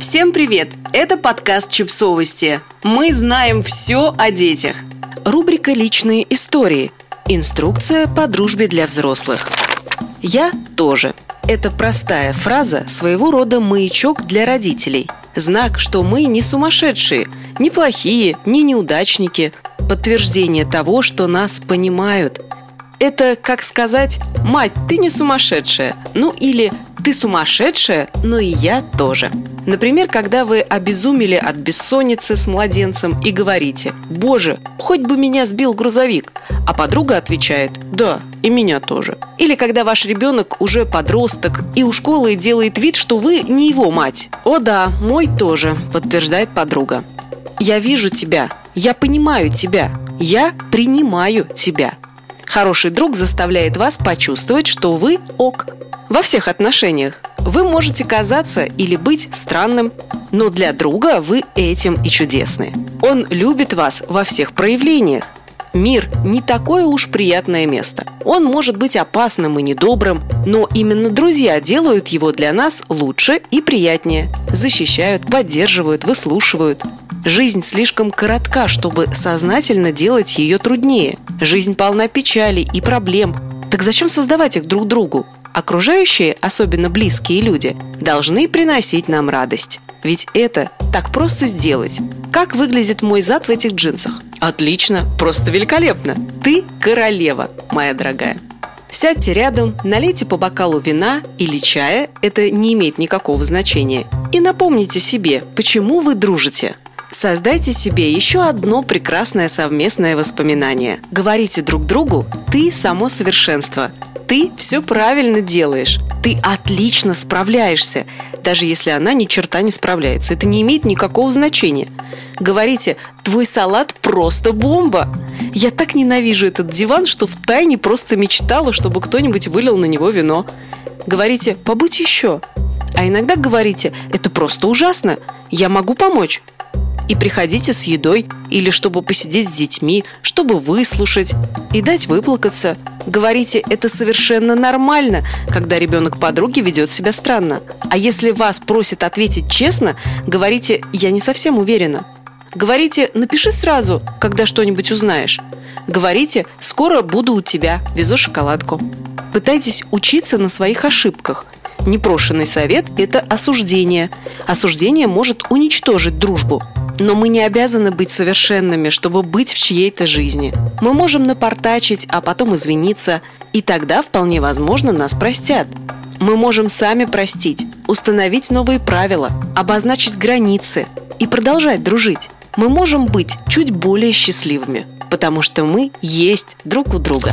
Всем привет! Это подкаст «Чипсовости». Мы знаем все о детях. Рубрика «Личные истории». Инструкция по дружбе для взрослых. «Я тоже». Это простая фраза, своего рода маячок для родителей. Знак, что мы не сумасшедшие, не плохие, не неудачники. Подтверждение того, что нас понимают. Это, как сказать, «Мать, ты не сумасшедшая», ну или «Ты сумасшедшая, но и я тоже». Например, когда вы обезумели от бессонницы с младенцем и говорите «Боже, хоть бы меня сбил грузовик», а подруга отвечает «Да, и меня тоже». Или когда ваш ребенок уже подросток и у школы делает вид, что вы не его мать. «О да, мой тоже», подтверждает подруга. «Я вижу тебя, я понимаю тебя, я принимаю тебя». Хороший друг заставляет вас почувствовать, что вы ок. Во всех отношениях. Вы можете казаться или быть странным, но для друга вы этим и чудесны. Он любит вас во всех проявлениях. Мир не такое уж приятное место. Он может быть опасным и недобрым, но именно друзья делают его для нас лучше и приятнее. Защищают, поддерживают, выслушивают. Жизнь слишком коротка, чтобы сознательно делать ее труднее. Жизнь полна печали и проблем. Так зачем создавать их друг другу? Окружающие, особенно близкие люди, должны приносить нам радость. Ведь это так просто сделать. Как выглядит мой зад в этих джинсах? Отлично, просто великолепно. Ты королева, моя дорогая. Сядьте рядом, налейте по бокалу вина или чая, это не имеет никакого значения, и напомните себе, почему вы дружите. Создайте себе еще одно прекрасное совместное воспоминание. Говорите друг другу «ты само совершенство», «ты все правильно делаешь», «ты отлично справляешься», даже если она ни черта не справляется. Это не имеет никакого значения. Говорите «твой салат просто бомба», я так ненавижу этот диван, что в тайне просто мечтала, чтобы кто-нибудь вылил на него вино. Говорите «побудь еще», а иногда говорите «это просто ужасно, я могу помочь» и приходите с едой или чтобы посидеть с детьми, чтобы выслушать и дать выплакаться. Говорите, это совершенно нормально, когда ребенок подруги ведет себя странно. А если вас просят ответить честно, говорите, я не совсем уверена. Говорите, напиши сразу, когда что-нибудь узнаешь. Говорите, скоро буду у тебя, везу шоколадку. Пытайтесь учиться на своих ошибках. Непрошенный совет – это осуждение. Осуждение может уничтожить дружбу. Но мы не обязаны быть совершенными, чтобы быть в чьей-то жизни. Мы можем напортачить, а потом извиниться, и тогда вполне возможно нас простят. Мы можем сами простить, установить новые правила, обозначить границы и продолжать дружить. Мы можем быть чуть более счастливыми, потому что мы есть друг у друга.